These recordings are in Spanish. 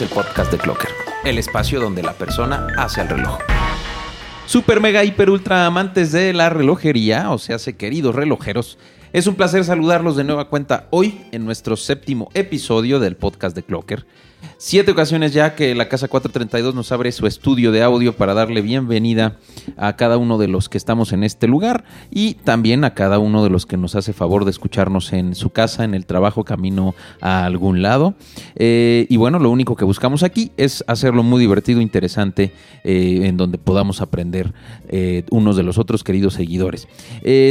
El podcast de Clocker, el espacio donde la persona hace el reloj. Super, mega, hiper, ultra amantes de la relojería, o sea, queridos relojeros, es un placer saludarlos de nueva cuenta hoy en nuestro séptimo episodio del podcast de Clocker. Siete ocasiones ya que la Casa 432 nos abre su estudio de audio para darle bienvenida a cada uno de los que estamos en este lugar y también a cada uno de los que nos hace favor de escucharnos en su casa, en el trabajo, camino a algún lado. Eh, y bueno, lo único que buscamos aquí es hacerlo muy divertido, interesante, eh, en donde podamos aprender eh, unos de los otros queridos seguidores.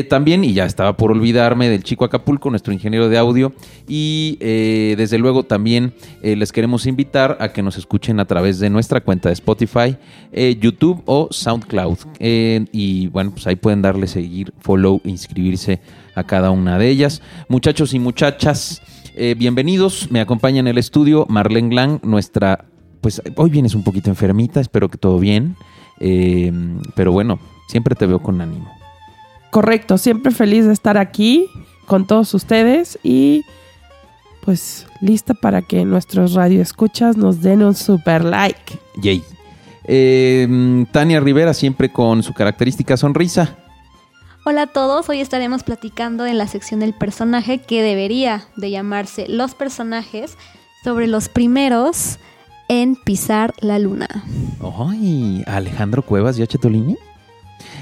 también, y ya estaba por olvidarme del chico Acapulco, nuestro ingeniero de audio, y desde luego también les queremos invitar a que nos escuchen a través de nuestra cuenta de Spotify, eh, YouTube o SoundCloud. Eh, y bueno, pues ahí pueden darle seguir, follow, inscribirse a cada una de ellas. Muchachos y muchachas, eh, bienvenidos. Me acompaña en el estudio Marlene Glang, nuestra, pues hoy vienes un poquito enfermita, espero que todo bien. pero bueno, siempre te veo con ánimo. Correcto, siempre feliz de estar aquí con todos ustedes y pues lista para que nuestros radioescuchas nos den un super like. Yay. Em, Tania Rivera siempre con su característica sonrisa. Hola a todos, hoy estaremos platicando en la sección del personaje que debería de llamarse Los personajes sobre los primeros en pisar la luna. ¡Ay! Alejandro Cuevas y H. Tolini.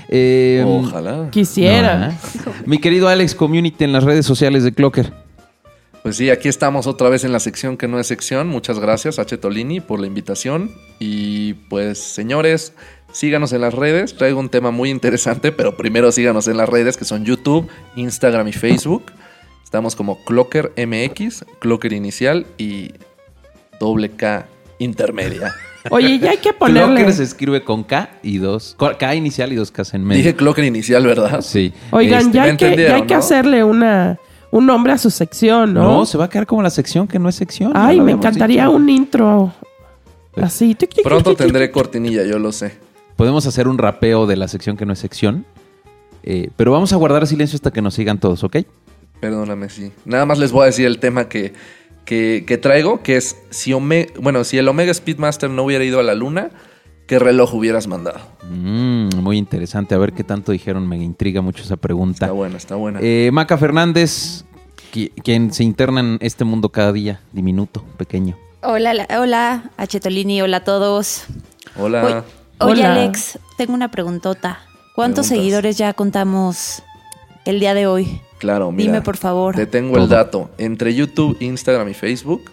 Em, Ojalá. Quisiera. ¿eh? Mi querido Alex Community en las redes sociales de Clocker. Pues sí, aquí estamos otra vez en la sección que no es sección. Muchas gracias, H. Tolini, por la invitación. Y pues, señores, síganos en las redes. Traigo un tema muy interesante, pero primero síganos en las redes que son YouTube, Instagram y Facebook. Estamos como Clocker MX, Clocker Inicial y doble K intermedia. Oye, ya hay que ponerle. Clocker se escribe con K y dos. K inicial y dos K en medio. Dije Clocker inicial, ¿verdad? Sí. Oigan, ya, este, hay que, hay que hacerle una un nombre a su sección, ¿no? No, se va a quedar como la sección que no es sección. Ay, me encantaría un intro así. Pronto tendré cortinilla, yo lo sé. Podemos hacer un rapeo de la sección que no es sección. Eh, pero vamos a guardar silencio hasta que nos sigan todos, ¿ok? Perdóname, sí. Nada más les voy a decir el tema que, que, traigo, que es si, bueno, si el Omega Speedmaster no hubiera ido a la luna, ¿qué reloj hubieras mandado? Mm, muy interesante. A ver qué tanto dijeron. Me intriga mucho esa pregunta. Está buena, está buena. Eh, Maca Fernández, quien se interna en este mundo cada día, diminuto, pequeño. Hola, hola, Achetolini, hola a todos. Hola. Oye, Alex, tengo una preguntota. ¿Cuántos seguidores ya contamos el día de hoy? Claro, mira. Dime, por favor. Te tengo el dato. Entre YouTube, Instagram y Facebook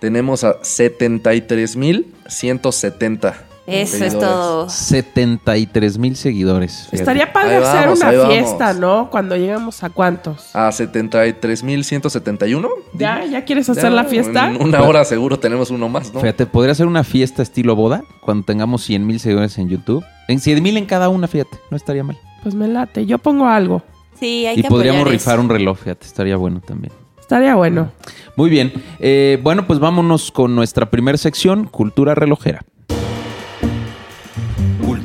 tenemos a 73.170 eso es todo. 73 mil seguidores. Estaría padre hacer una fiesta, ¿no? Cuando llegamos a cuántos. A 73 mil 171. ¿Ya? ¿Ya quieres hacer la fiesta? En una hora seguro tenemos uno más, ¿no? Fíjate, podría ser una fiesta estilo boda cuando tengamos 100 mil seguidores en YouTube. En 100 mil en cada una, fíjate. No estaría mal. Pues me late. Yo pongo algo. Sí, hay y podríamos rifar un reloj, fíjate. Estaría bueno también. Estaría bueno. Muy bien. Eh, bueno, pues vámonos con nuestra primera sección, Cultura Relojera.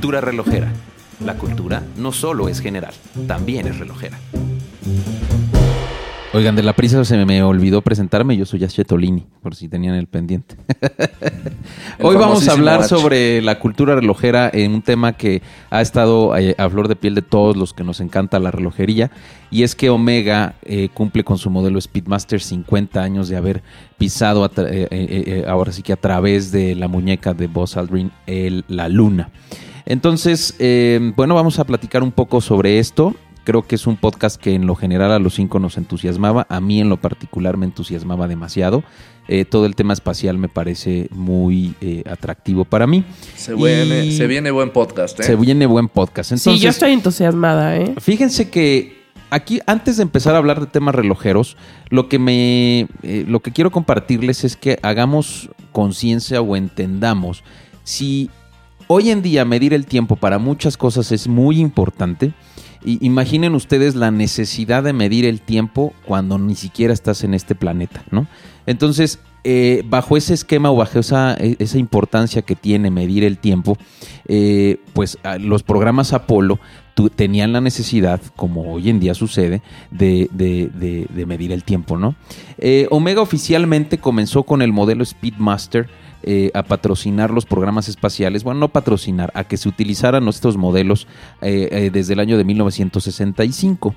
Cultura relojera. La cultura no solo es general, también es relojera. Oigan, de la prisa se me olvidó presentarme. Yo soy Tolini, por si tenían el pendiente. Hoy vamos a hablar sobre la cultura relojera en un tema que ha estado eh, a flor de piel de todos los que nos encanta la relojería. Y es que Omega eh, cumple con su modelo Speedmaster 50 años de haber pisado eh, ahora sí que a través de la muñeca de Buzz Aldrin la luna. Entonces, eh, bueno, vamos a platicar un poco sobre esto. Creo que es un podcast que en lo general a los cinco nos entusiasmaba. A mí en lo particular me entusiasmaba demasiado. Eh, todo el tema espacial me parece muy eh, atractivo para mí. Se viene, se viene buen podcast. ¿eh? Se viene buen podcast. sí, yo estoy entusiasmada. ¿eh? Fíjense que aquí, antes de empezar a hablar de temas relojeros, lo que me, lo que quiero compartirles es que hagamos conciencia o entendamos si Hoy en día medir el tiempo para muchas cosas es muy importante. Y imaginen ustedes la necesidad de medir el tiempo cuando ni siquiera estás en este planeta, ¿no? Entonces, eh, bajo ese esquema o bajo esa, e, esa importancia que tiene medir el tiempo, eh, pues los programas Apolo tenían la necesidad, como hoy en día sucede, de, de- de- de medir el tiempo, ¿no? Eh, Omega oficialmente comenzó con el modelo Speedmaster eh, a patrocinar los programas espaciales, bueno, no patrocinar, a que se utilizaran estos modelos eh, eh, desde el año de 1965.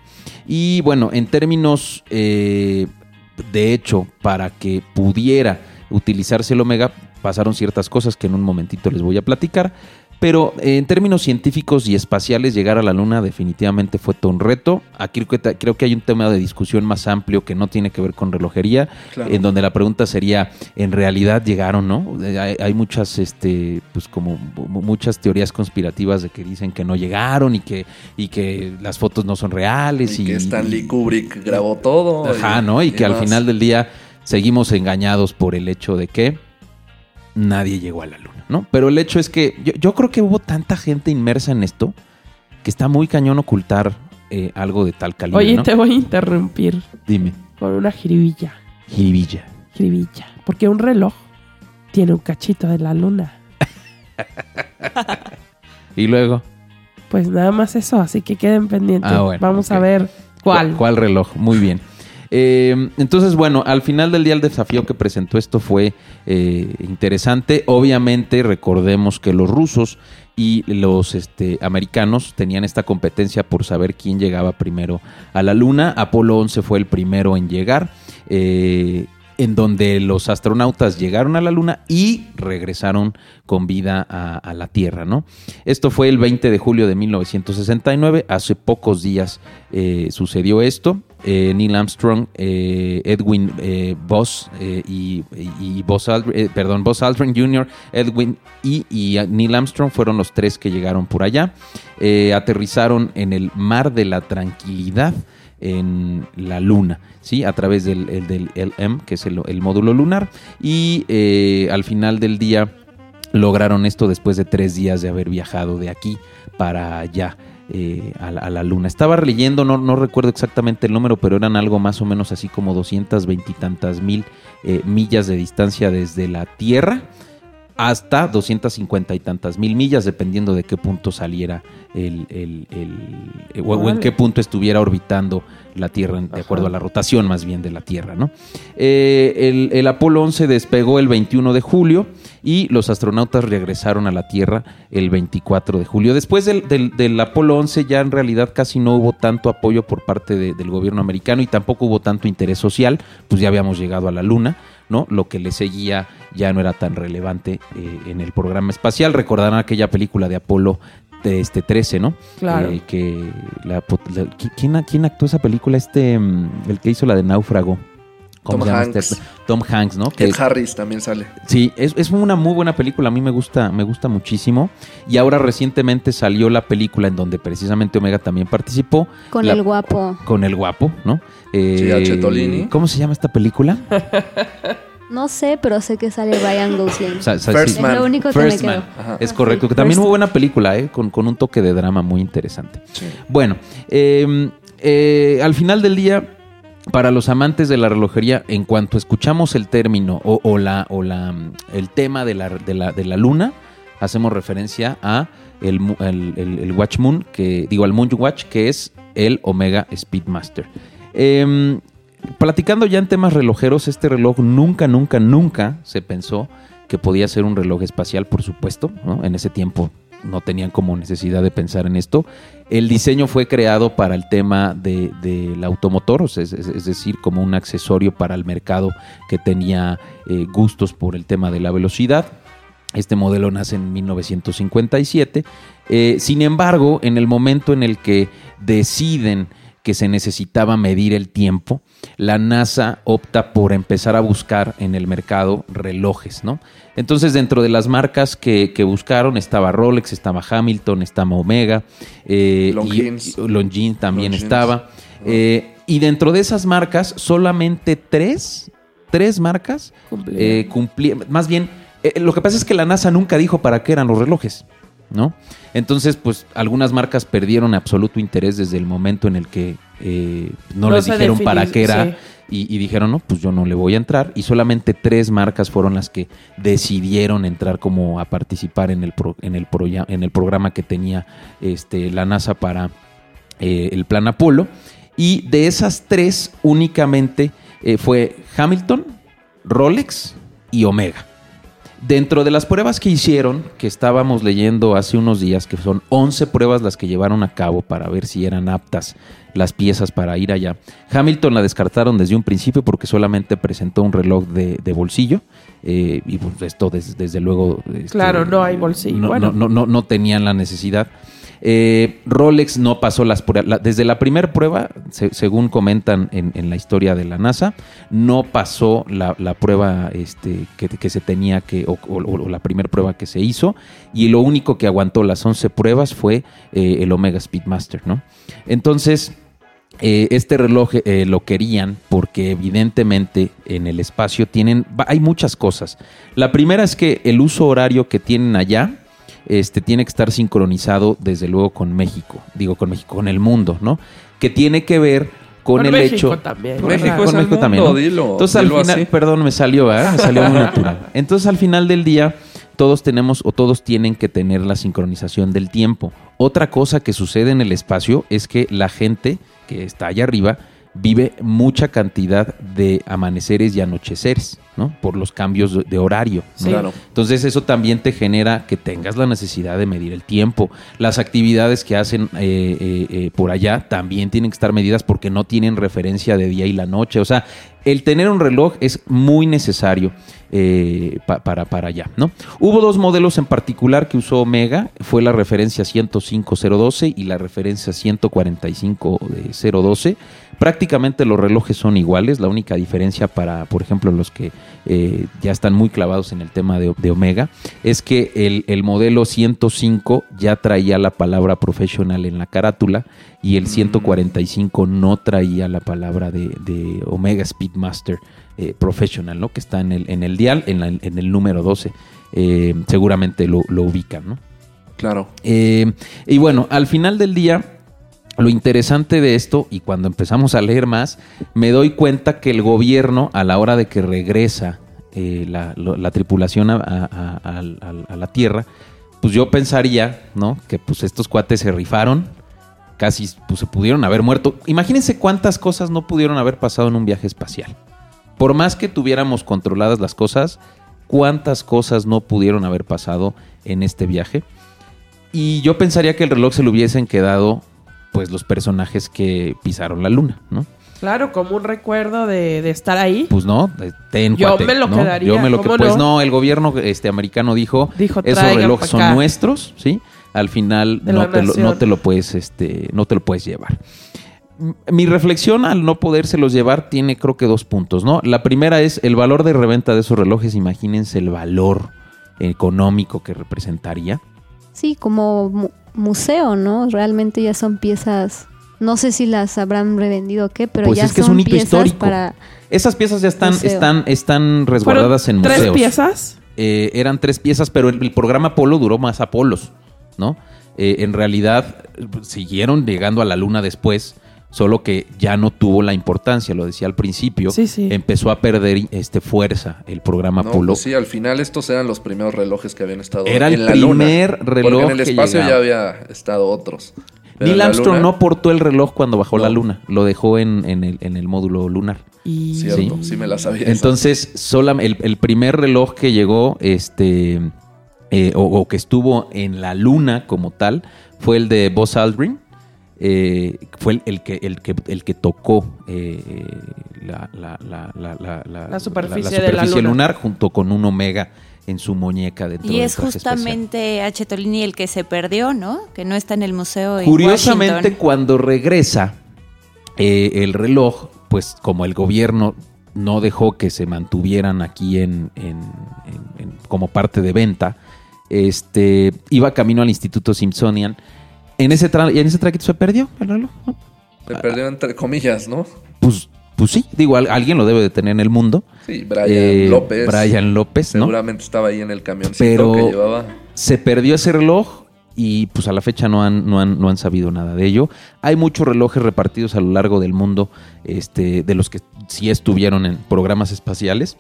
Y bueno, en términos, de hecho, para que pudiera utilizarse el Omega, pasaron ciertas cosas que en un momentito les voy a platicar. Pero eh, en términos científicos y espaciales, llegar a la Luna definitivamente fue todo un reto. Aquí creo que, hay un tema de discusión más amplio que no tiene que ver con relojería, Claro. en donde la pregunta sería, ¿en realidad llegaron, no? Eh, Hay, hay muchas, este, pues como mu- muchas teorías conspirativas de que dicen que no llegaron y que, y que las fotos no son reales. Y Y, que Stanley Kubrick grabó todo. Ajá, ¿no? Y que al final del día seguimos engañados por el hecho de que nadie llegó a la luna, ¿no? Pero el hecho es que yo, yo creo que hubo tanta gente inmersa en esto que está muy cañón ocultar eh, algo de tal calibre, Oye, ¿no? te voy a interrumpir Dime, con una jiribilla. jiribilla. Jiribilla. Porque un reloj tiene un cachito de la luna. Y luego, Pues nada más eso, así que queden pendientes. Ah, bueno, Vamos a ver cuál. ¿Cuál reloj? Muy bien. Eh, entonces, bueno, al final del día el desafío que presentó esto fue eh, interesante. Obviamente, recordemos que los rusos y los este, americanos tenían esta competencia por saber quién llegaba primero a la Luna. Apolo 11 fue el primero en llegar. eh, en donde los astronautas llegaron a la Luna y regresaron con vida a, a la Tierra, ¿no? Esto fue el 20 de julio de 1969, hace pocos días eh, sucedió esto. Eh, Neil Armstrong, eh, Edwin eh, Buzz eh, y, y- Buzz Aldrin, perdón, Aldrin Jr., Edwin y, y Neil Armstrong fueron los tres que llegaron por allá. Aterrizaron en el Mar de la Tranquilidad en la Luna, ¿sí? A través del, el- LM, que es el, módulo lunar. Y al final del día lograron esto después de tres días de haber viajado de aquí para allá. Eh, a, la, a la luna. Estaba leyendo, no, no recuerdo exactamente el número, pero eran algo más o menos así como 220 y tantas mil eh, millas de distancia desde la Tierra hasta 250 y tantas mil millas, dependiendo de qué punto saliera el, el- el- o- o en qué punto estuviera orbitando la Tierra, de Ajá. acuerdo a la rotación más bien de la Tierra, ¿no? Eh, el, el Apolo 11 despegó el 21 de julio y los astronautas regresaron a la Tierra el 24 de julio. Después del, del- del Apolo 11 ya en realidad casi no hubo tanto apoyo por parte de- del gobierno americano y tampoco hubo tanto interés social, pues ya habíamos llegado a la Luna, ¿no? Lo que le seguía ya no era tan relevante eh, en el programa espacial. Recordarán aquella película de Apolo de este 13, ¿no? Claro. Eh, que la, la- ¿qui- ¿quién, quién actuó esa película? Este, mm, el que hizo la de Náufrago. ¿Cómo Tom Hanks. este? Tom Hanks, ¿no? Que- Ed Harris también sale. Sí, es, es una muy buena película, a mí me gusta, me gusta muchísimo. Y ahora recientemente salió la película en donde precisamente Omega también participó. Con La- el guapo. Con el guapo, ¿no? Eh, Sí, a Chetolini. ¿Cómo se llama esta película? No sé, pero sé que sale Ryan Gosling. O sea, o sea, First sí. Man. es lo único que First me Man. quedó. Ajá. Es correcto, sí, que también First. muy buena película, ¿eh? con, con un toque de drama muy interesante. Sí. Bueno, eh, eh, al final del día, para los amantes de la relojería, en cuanto escuchamos el término o, o la, o la, mm, el tema de la, de, la, de la luna, hacemos referencia a el, el, el- el Watch Moon, que digo al Moon Watch, que es el Omega Speedmaster. Em, platicando ya en temas relojeros, este reloj nunca, nunca, nunca se pensó que podía ser un reloj espacial, por supuesto. En ese tiempo no tenían como necesidad de pensar en esto. El diseño fue creado para el tema de- del automotor, sea, es, es- es decir, como un accesorio para el mercado que tenía eh, gustos por el tema de la velocidad. Este modelo nace en 1957. Eh, sin embargo, en el momento en el que deciden que se necesitaba medir el tiempo, la NASA opta por empezar a buscar en el mercado relojes, ¿no? Entonces, dentro de las marcas que, que buscaron estaba Rolex, estaba Hamilton, estaba Omega, eh, Longines. y- y Longines también Longines. estaba. Eh, y dentro de esas marcas, solamente tres, tres marcas Cumplieron. eh, más bien, eh, lo que pasa es que la NASA nunca dijo para qué eran los relojes, ¿no? Entonces, pues algunas marcas perdieron absoluto interés desde el momento en el que eh, no, No les dijeron para qué era sí. Y, y dijeron, no, pues yo no le voy a entrar. Y solamente tres marcas fueron las que decidieron entrar como a participar en el, pro- en el, proya- en el programa que tenía este, la NASA para eh, el plan Apolo. Y de esas tres, únicamente eh, fue Hamilton, Rolex y Omega. Dentro de las pruebas que hicieron, que estábamos leyendo hace unos días, que son 11 pruebas las que llevaron a cabo para ver si eran aptas las piezas para ir allá, Hamilton la descartaron desde un principio porque solamente presentó un reloj de, de bolsillo eh, y pues esto des- desde luego... este, Claro, no hay bolsillo. No, Bueno. no, no, no, no tenían la necesidad. Eh, Rolex no pasó las pruebas. desde la primera prueba, se- según comentan en, en la historia de la NASA, no pasó la, la prueba este, que, que se tenía que, o, o- o la primera prueba que se hizo, y lo único que aguantó las 11 pruebas fue eh, el Omega Speedmaster, ¿no? Entonces, eh, este reloj eh, lo querían porque evidentemente en el espacio tienen, hay muchas cosas. La primera es que el uso horario que tienen allá este, tiene que estar sincronizado desde luego con México, digo con México, con el mundo, ¿no? Que tiene que ver con, Con el México hecho... también. México Con es México mundo, también, ¿no? dilo. Entonces al final, así. perdón, me salió, ¿verdad? Me salió muy natural. Entonces al final del día todos tenemos o todos tienen que tener la sincronización del tiempo. Otra cosa que sucede en el espacio es que la gente que está allá arriba vive mucha cantidad de amaneceres y anocheceres, ¿no? Por los cambios de- horario. ¿no? Sí. Claro. Entonces eso también te genera que tengas la necesidad de medir el tiempo. Las actividades que hacen eh, eh, eh, por allá también tienen que estar medidas porque no tienen referencia de día y la noche. O sea, el tener un reloj es muy necesario eh, pa- para, para allá, ¿no? Hubo dos modelos en particular que usó Omega, fue la referencia 105012 y la referencia 145012. Prácticamente los relojes son iguales, la única diferencia para, por ejemplo, los que eh, ya están muy clavados en el tema de, de Omega, es que el, el modelo 105 ya traía la palabra professional en la carátula y el 145 no traía la palabra de, de Omega Speedmaster eh, Professional, ¿no? Que está en el, en el dial, en, la- en el número 12. Eh, seguramente lo, lo ubican, ¿no? Claro. Y bueno, al final del día, lo interesante de esto, y cuando empezamos a leer más, me doy cuenta que el gobierno, a la hora de que regresa eh, la, tripulación a, la Tierra, pues yo pensaría, ¿no? Que pues estos cuates se rifaron, casi pues, se pudieron haber muerto. Imagínense cuántas cosas no pudieron haber pasado en un viaje espacial. Por más que tuviéramos controladas las cosas, cuántas cosas no pudieron haber pasado en este viaje. Y yo pensaría que el reloj se lo hubiesen quedado, pues, los personajes que pisaron la luna, ¿no? Claro, como un recuerdo de, de estar ahí. Pues no, ten, Yo cuate, me lo ¿no? quedaría, Yo me lo que, ¿cómo pues no? no, el gobierno este americano dijo, Dijo, esos "Traigan relojes son acá". nuestros, ¿sí? Al final no te, lo, nación. no te lo puedes, este, no te lo puedes llevar. Mi reflexión al no podérselos llevar tiene creo que dos puntos, ¿no? La primera es el valor de reventa de esos relojes, imagínense el valor económico que representaría. Sí, como museo, ¿no? Realmente ya son piezas. No sé si las habrán revendido o qué, pero Pues ya es que es son un hito piezas histórico. para. Esas piezas ya están, Museo. están, están resguardadas en tres museos. piezas. Eh, eran tres piezas, pero el, el programa Apolo duró más Apolos, ¿no? Eh, en realidad eh, siguieron llegando a la luna después, solo que ya no tuvo la importancia, lo decía al principio. Sí, sí. Empezó a perder este, fuerza el programa No, pues sí, al final estos eran los primeros relojes que habían estado Era el en la luna. primer reloj Porque en el que espacio ya había estado otros. Pero Neil la Armstrong luna, no portó el reloj cuando bajó la luna, lo dejó en, en el, en el módulo lunar. Y Cierto, Sí. sí, me la sabía. Entonces, el, el primer reloj que llegó, este, eh, o, o que estuvo en la luna como tal, fue el de Buzz Aldrin. Eh, fue el, el que, el, que, el que tocó eh, la, la- la- la- la- la- La superficie la de la superficie luna. lunar junto con un omega en su muñeca dentro Y es justamente H. Tolini el que se perdió, ¿no? Que no está en el museo. en Curiosamente, Washington. cuando regresa eh, el reloj, pues como el gobierno no dejó que se mantuvieran aquí en, en- en- en- como parte de venta, este iba camino al Instituto Smithsonian. En ese, tra- y en ese traquito se perdió el reloj. ¿no? Se perdió entre comillas, ¿no? Pues, pues sí, digo, al- alguien lo debe de tener en el mundo. Sí, Brian Eh, López. Brian López, ¿no? Seguramente estaba ahí en el camioncito Pero- que llevaba. se perdió ese reloj y pues a la fecha no han, no han, no han sabido nada de ello. Hay muchos relojes repartidos a lo largo del mundo, este, de los que sí estuvieron en programas espaciales.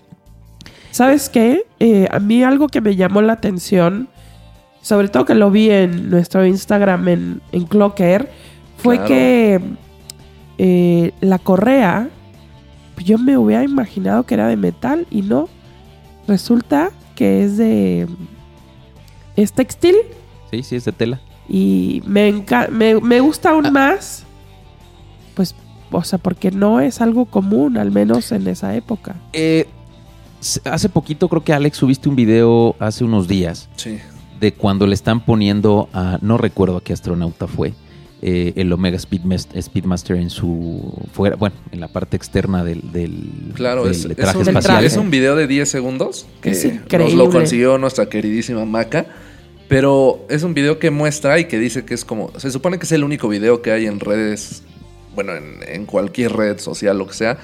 ¿Sabes qué? Eh, a mí algo que me llamó la atención, sobre todo que lo vi en nuestro Instagram en, en Clocker, fue Claro. que eh, la correa, yo me hubiera imaginado que era de metal y no. Resulta que es de... es textil Sí, sí, es de tela. y me, enca- me, me gusta aún más, pues, o sea, porque no es algo común, al menos en esa época. Eh, hace poquito creo que Alex subiste un video hace unos días Sí. De cuando le están poniendo a, no recuerdo a qué astronauta fue, eh, el Omega Speedmas- Speedmaster en su, fuera, bueno, en la parte externa del, del, Claro, del es, es traje un, espacial. traje. es un video de 10 segundos que Es nos lo consiguió nuestra queridísima Maca. Pero es un video que muestra y que dice que es como. Se supone que es el único video que hay en redes. Bueno, en, en cualquier red social, lo que sea.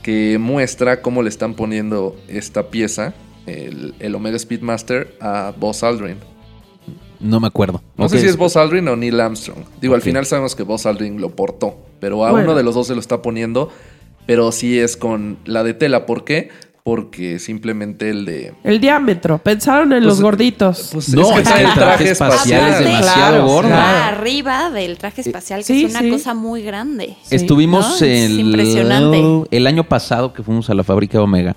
Que muestra cómo le están poniendo esta pieza, el, el Omega Speedmaster, a Buzz Aldrin. No me acuerdo. No sé si es Buzz Aldrin o Neil Armstrong. Digo, al final sabemos que Buzz Aldrin lo portó, pero a Bueno. uno de los dos se lo está poniendo, pero sí es con la de tela. ¿Por qué? Porque simplemente el de... El diámetro, pensaron en Pues, los gorditos. Pues No, que es que el traje espacial es demasiado claro, gordo. claro. Arriba del traje espacial, que sí, es una sí. cosa muy grande. Sí. Estuvimos ¿No? Es el, impresionante. el año pasado que fuimos a la fábrica de Omega.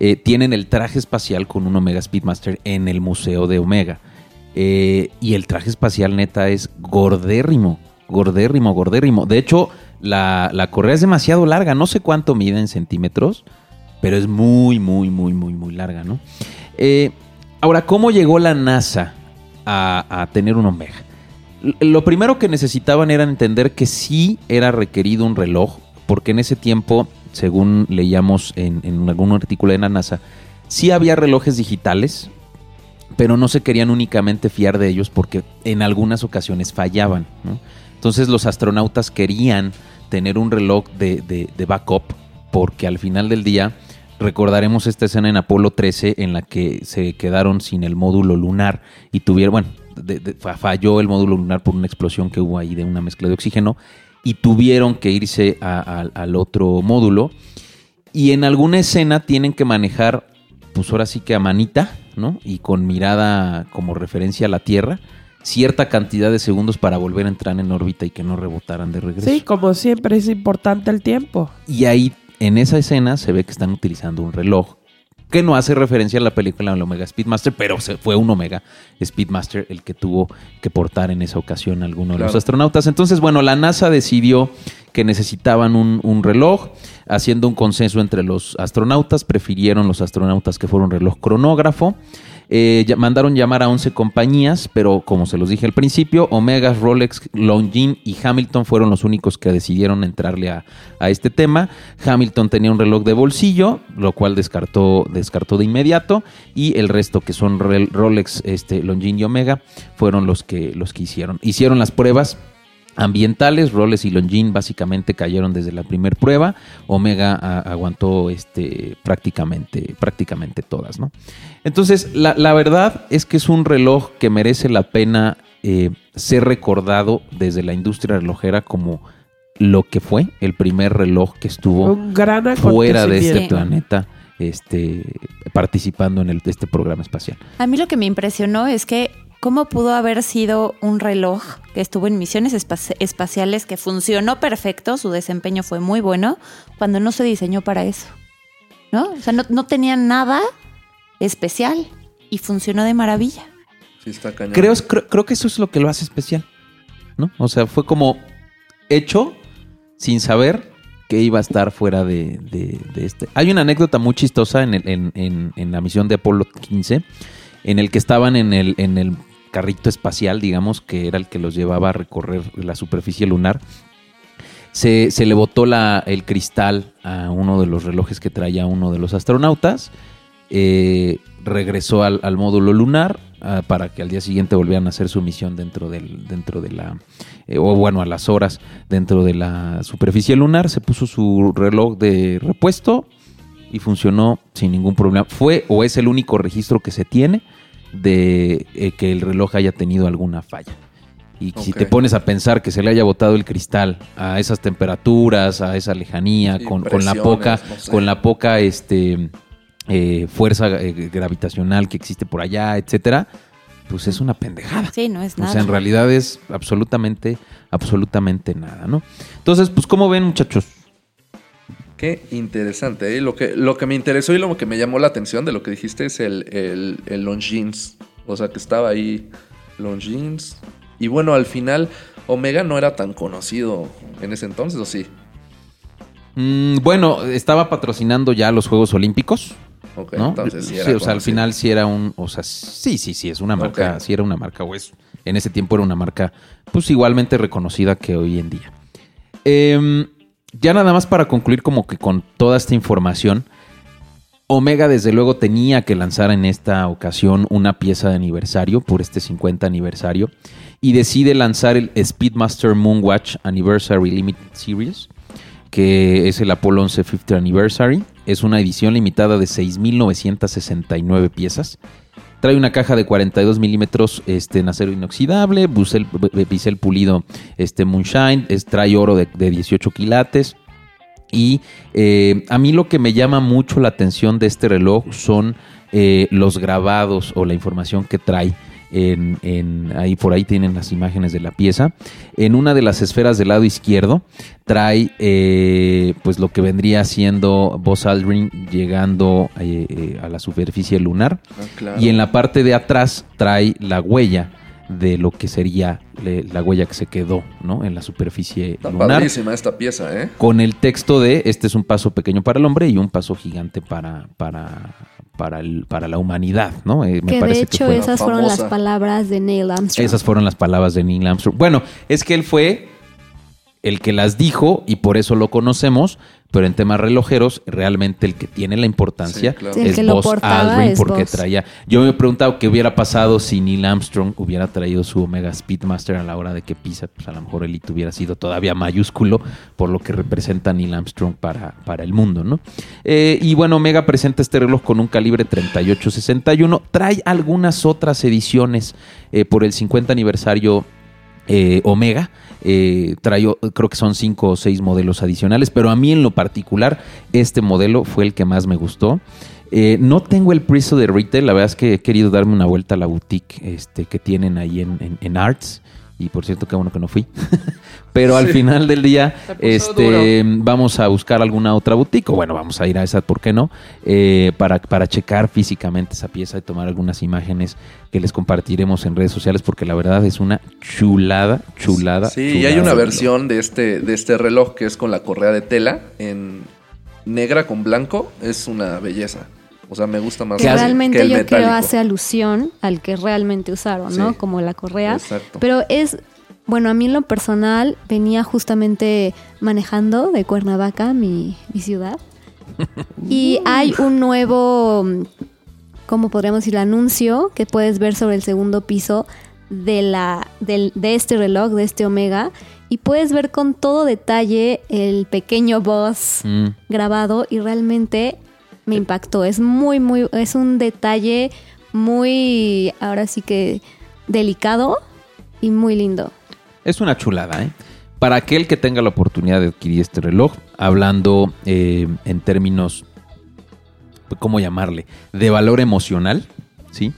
eh, tienen el traje espacial con un Omega Speedmaster en el museo de Omega. Eh, y el traje espacial neta es gordérrimo, gordérrimo, gordérrimo. De hecho, la, la correa es demasiado larga. No sé cuánto mide en centímetros, pero es muy, muy, muy, muy, muy larga, ¿no? Eh, ahora, ¿cómo llegó la NASA a, a tener un Omega? Lo primero que necesitaban era entender que sí era requerido un reloj, porque en ese tiempo, según leíamos en, en algún artículo de la NASA, sí había relojes digitales, pero no se querían únicamente fiar de ellos porque en algunas ocasiones fallaban. Entonces los astronautas querían tener un reloj de, de- de backup porque al final del día recordaremos esta escena en Apolo 13 en la que se quedaron sin el módulo lunar y tuvieron, bueno, falló el módulo lunar por una explosión que hubo ahí de una mezcla de oxígeno y tuvieron que irse al otro módulo y en alguna escena tienen que manejar, pues ahora sí que a manita, ¿no? Y con mirada como referencia a la Tierra, cierta cantidad de segundos para volver a entrar en órbita y que no rebotaran de regreso. Sí, como siempre es importante el tiempo. Y ahí, en esa escena, se ve que están utilizando un reloj que no hace referencia a la película del Omega Speedmaster, pero fue un Omega Speedmaster el que tuvo que portar en esa ocasión alguno de los astronautas. Entonces, bueno, la NASA decidió que necesitaban un, un reloj, haciendo un consenso entre los astronautas, prefirieron los astronautas que fuera un reloj cronógrafo. Eh, mandaron llamar a 11 compañías, pero como se los dije al principio, Omega, Rolex, Longines y Hamilton fueron los únicos que decidieron entrarle a, a este tema. Hamilton tenía un reloj de bolsillo, lo cual descartó, descartó de inmediato, y el resto que son Rolex, este, Longines y Omega fueron los que, los que hicieron. Hicieron las pruebas ambientales, Rolex y Longines básicamente cayeron desde la primera prueba, Omega a- aguantó este, prácticamente, prácticamente todas, ¿no? Entonces, la, la verdad es que es un reloj que merece la pena eh, ser recordado desde la industria relojera como lo que fue el primer reloj que estuvo gran fuera de este planeta este, participando en el, este programa espacial. A mí lo que me impresionó es que cómo pudo haber sido un reloj que estuvo en misiones espa- espaciales, que funcionó perfecto, su desempeño fue muy bueno, cuando no se diseñó para eso. ¿No? O sea, no, no tenía nada especial y funcionó de maravilla. Sí, está cañón. Creo, creo, creo que eso es lo que lo hace especial, ¿no? O sea, fue como hecho sin saber que iba a estar fuera de, de- de este. Hay una anécdota muy chistosa en, el- en- en- en la misión de Apolo 15, en el que estaban en el, en el carrito espacial, digamos, que era el que los llevaba a recorrer la superficie lunar. Se, le botó el cristal a uno de los relojes que traía uno de los astronautas. eh, regresó al, módulo lunar ah, para que al día siguiente volvieran a hacer su misión dentro del de la eh, o bueno a las horas dentro de la superficie lunar se puso su reloj de repuesto y funcionó sin ningún problema fue o es el único registro que se tiene de eh, que el reloj haya tenido alguna falla. Y si te pones a pensar que se le haya botado el cristal a esas temperaturas, a esa lejanía, con, con la poca, no sé. con la poca este, eh, fuerza eh, gravitacional que existe por allá, etcétera, pues es una pendejada. Sí, no es O nada. sea, en realidad es absolutamente, absolutamente nada, ¿no? Entonces, pues, ¿cómo ven, muchachos? Qué interesante. ¿eh? Lo, que, lo que me interesó y lo que me llamó la atención de lo que dijiste es el, el, el Longines. O sea, que estaba ahí Longines. Y bueno, al final, Omega no era tan conocido en ese entonces, ¿o sí? Mm, bueno, estaba patrocinando ya los Juegos Olímpicos, Ok, ¿no? entonces sí Sí, era o sea, al final sí era un, o sea, sí, sí, sí, es una marca, Ok. sí era una marca, o es, en ese tiempo era una marca, pues igualmente reconocida que hoy en día. Em, ya nada más para concluir como que con toda esta información, Omega desde luego tenía que lanzar en esta ocasión una pieza de aniversario por este 50 aniversario y decide lanzar el Speedmaster Moonwatch Anniversary Limited Series, que es el Apollo 11 50th Anniversary. Es una edición limitada de 6.969 piezas. Trae una caja de 42 milímetros este, en acero inoxidable, bisel, bisel pulido este, Moonshine, es, trae oro de, de 18 quilates. Y eh, a mí lo que me llama mucho la atención de este reloj son eh, los grabados o la información que trae. En, en- ahí por ahí tienen las imágenes de la pieza. En una de las esferas del lado izquierdo trae eh, pues lo que vendría siendo Buzz Aldrin llegando eh, eh, a la superficie lunar. Ah, claro. Y en la parte de atrás trae la huella de lo que sería le- la huella que se quedó ¿no? en la superficie Está lunar padrísima esta pieza, ¿eh? con el texto de este es un paso pequeño para el hombre y un paso gigante para, para, para, el- para la humanidad, ¿no? Eh, me que de parece hecho que fue- esas fueron las palabras de Neil Armstrong. esas fueron las palabras de Neil Armstrong. Bueno, es que él fue el que las dijo y por eso lo conocemos, pero en temas relojeros, realmente el que tiene la importancia Sí, claro. Sí, el es Buzz Aldrin es porque traía. Yo me he preguntado qué hubiera pasado si Neil Armstrong hubiera traído su Omega Speedmaster a la hora de que pisa, pues a lo mejor el hito hubiera sido todavía mayúsculo por lo que representa Neil Armstrong para, para el mundo, ¿no? Eh, y bueno, Omega presenta este reloj con un calibre 3861. Trae algunas otras ediciones eh, por el 50 aniversario eh, Omega. Eh, creo que son cinco o seis modelos adicionales, pero a mí en lo particular, este modelo fue el que más me gustó. Eh, no tengo el precio de retail, la verdad es que he querido darme una vuelta a la boutique este, que tienen ahí en Arts. Y por cierto, qué bueno que no fui. Pero al Sí. final del día, este, vamos a buscar alguna otra boutique. O bueno, vamos a ir a esa, ¿por qué no? Eh, para, para checar físicamente esa pieza y tomar algunas imágenes que les compartiremos en redes sociales. Porque la verdad es una chulada, chulada. Sí, y hay de una reloj. versión de este, de este reloj que es con la correa de tela en negra con blanco. Es una belleza. O sea, me gusta más que realmente que el yo creo metálico. hace alusión al que realmente usaron, ¿no? Sí. Como la correa. Exacto. Pero es, bueno, a mí en lo personal venía justamente manejando de Cuernavaca, mi, mi ciudad. Y hay un nuevo, ¿cómo podríamos decir? Anuncio que puedes ver sobre el segundo piso de, la, del- de este reloj, de este Omega. Y puedes ver con todo detalle el pequeño boss Mm. grabado y realmente me impactó. Es muy, muy, es un detalle muy, ahora sí que delicado y muy lindo. Es una chulada, ¿eh? Para aquel que tenga la oportunidad de adquirir este reloj, hablando eh, en términos, ¿cómo llamarle? De valor emocional, ¿sí?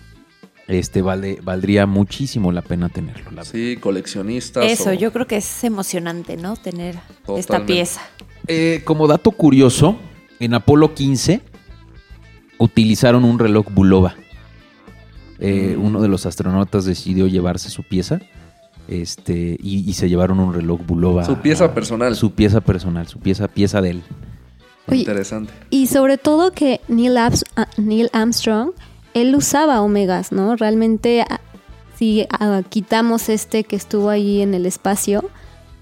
Este vale, valdría muchísimo la pena tenerlo. la. Sí, coleccionistas. Eso, o- yo creo que es emocionante, ¿no? Tener esta pieza. Eh, como dato curioso, en Apolo 15 utilizaron un reloj Bulova. Eh, Mm. Uno de los astronautas decidió llevarse su pieza este, y, y se llevaron un reloj Bulova. Su pieza personal. Su pieza personal, su pieza, pieza de él. Oye, Interesante. Y sobre todo que Neil, Abs- ah, Neil Armstrong, él usaba omegas, ¿no? Realmente, ah, si ah, quitamos este que estuvo ahí en el espacio,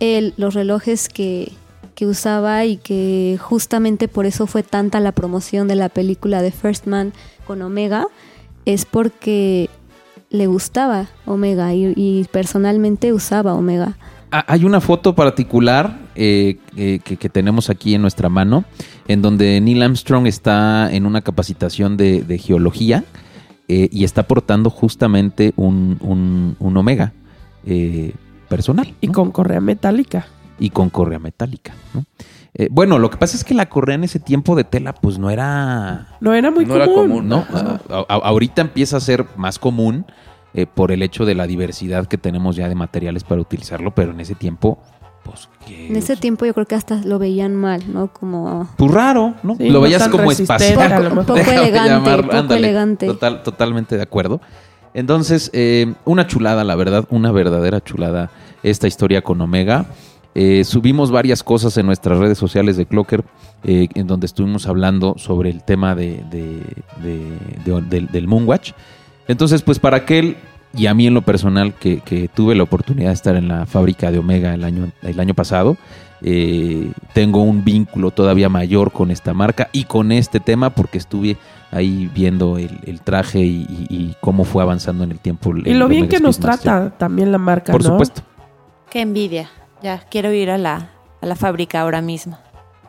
él, los relojes que, que usaba y que justamente por eso fue tanta la promoción de la película de First Man con Omega, es porque le gustaba Omega y, y personalmente usaba Omega. Ah, Hay una foto particular eh, eh, que, que tenemos aquí en nuestra mano, en donde Neil Armstrong está en una capacitación de, de geología eh, y está portando justamente un, un- un Omega eh, personal. Y ¿no? con correa metálica. Y con correa metálica. ¿no? Eh, bueno, lo que pasa es que la correa en ese tiempo de tela, pues no era. No era muy No era común. común, ¿no? A- a- ahorita empieza a ser más común eh, por el hecho de la diversidad que tenemos ya de materiales para utilizarlo, pero en ese tiempo, pues que. En ese tiempo yo creo que hasta lo veían mal, ¿no? Como Pues raro, ¿no? Sí, lo no veías como mejor. Poco poco elegante. Total, totalmente de acuerdo. Entonces, eh, una chulada, la verdad, una verdadera chulada esta historia con Omega. Eh, subimos varias cosas en nuestras redes sociales de Clocker, eh, en donde estuvimos hablando sobre el tema de, de- de- de- del, del Moonwatch. Entonces, pues para aquel y a mí en lo personal, que, que tuve la oportunidad de estar en la fábrica de Omega el año, el año pasado, eh, tengo un vínculo todavía mayor con esta marca y con este tema porque estuve ahí viendo el, el traje y, y- y cómo fue avanzando en el tiempo. el- Y lo bien Omega que nos trata también la marca, Por ¿no? supuesto. Qué envidia. Ya, quiero ir a la, a la fábrica ahora mismo.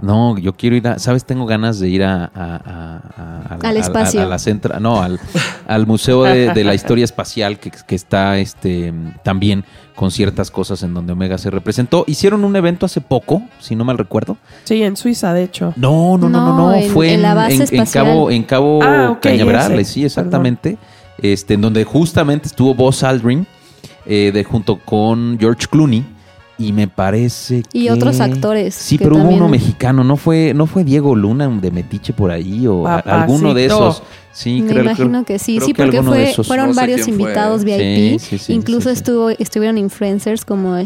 No, yo quiero ir a, ¿sabes? Tengo ganas de ir a, a- a- a- a la- Al a- espacio. A, la centra, no, al, al Museo de, de la Historia Espacial que, que está este también con ciertas cosas en donde Omega se representó. Hicieron un evento hace poco, si no mal recuerdo. Sí, en Suiza, de hecho. No, no, no, no, No, no. en- Fue en en, la base en-. Cabo, en Cabo Ah, Cañaveral, sí, exactamente. Este, en donde justamente estuvo Buzz Aldrin eh, de, junto con George Clooney. Y me parece que... Y otros actores Sí, pero hubo también- uno mexicano. ¿No fue, no fue Diego Luna de Metiche por ahí? O a- alguno de esos. Sí, Me creo, imagino creo- que sí, creo sí, que porque fue, fueron No sé varios fue. invitados VIP. Sí, sí, sí, Incluso sí, sí. estuvo, estuvieron influencers como